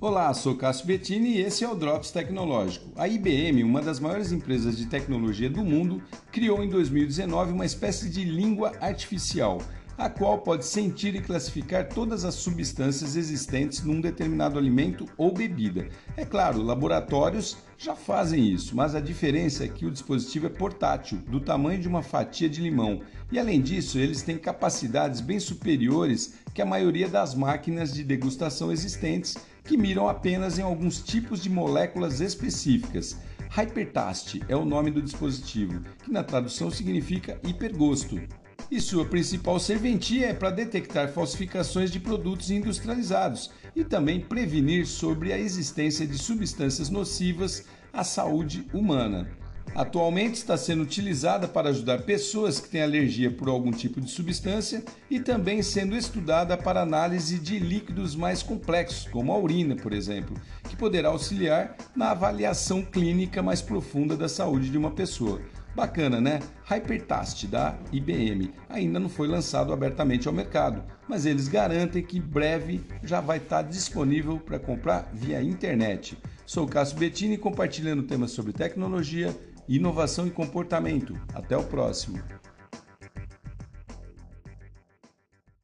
Olá, sou Cássio Bettini e esse é o Drops Tecnológico. A IBM, uma das maiores empresas de tecnologia do mundo, criou em 2019 uma espécie de língua artificial, a qual pode sentir e classificar todas as substâncias existentes num determinado alimento ou bebida. É claro, laboratórios já fazem isso, mas a diferença é que o dispositivo é portátil, do tamanho de uma fatia de limão, e além disso, eles têm capacidades bem superiores que a maioria das máquinas de degustação existentes que miram apenas em alguns tipos de moléculas específicas. Hypertaste é o nome do dispositivo, que na tradução significa hipergosto. E sua principal serventia é para detectar falsificações de produtos industrializados e também prevenir sobre a existência de substâncias nocivas à saúde humana. Atualmente está sendo utilizada para ajudar pessoas que têm alergia por algum tipo de substância e também sendo estudada para análise de líquidos mais complexos, como a urina, por exemplo, que poderá auxiliar na avaliação clínica mais profunda da saúde de uma pessoa. Bacana, né? Hypertast da IBM ainda não foi lançado abertamente ao mercado, mas eles garantem que breve já vai estar disponível para comprar via internet. Sou o Cássio Bettini compartilhando temas sobre tecnologia inovação e comportamento. Até o próximo.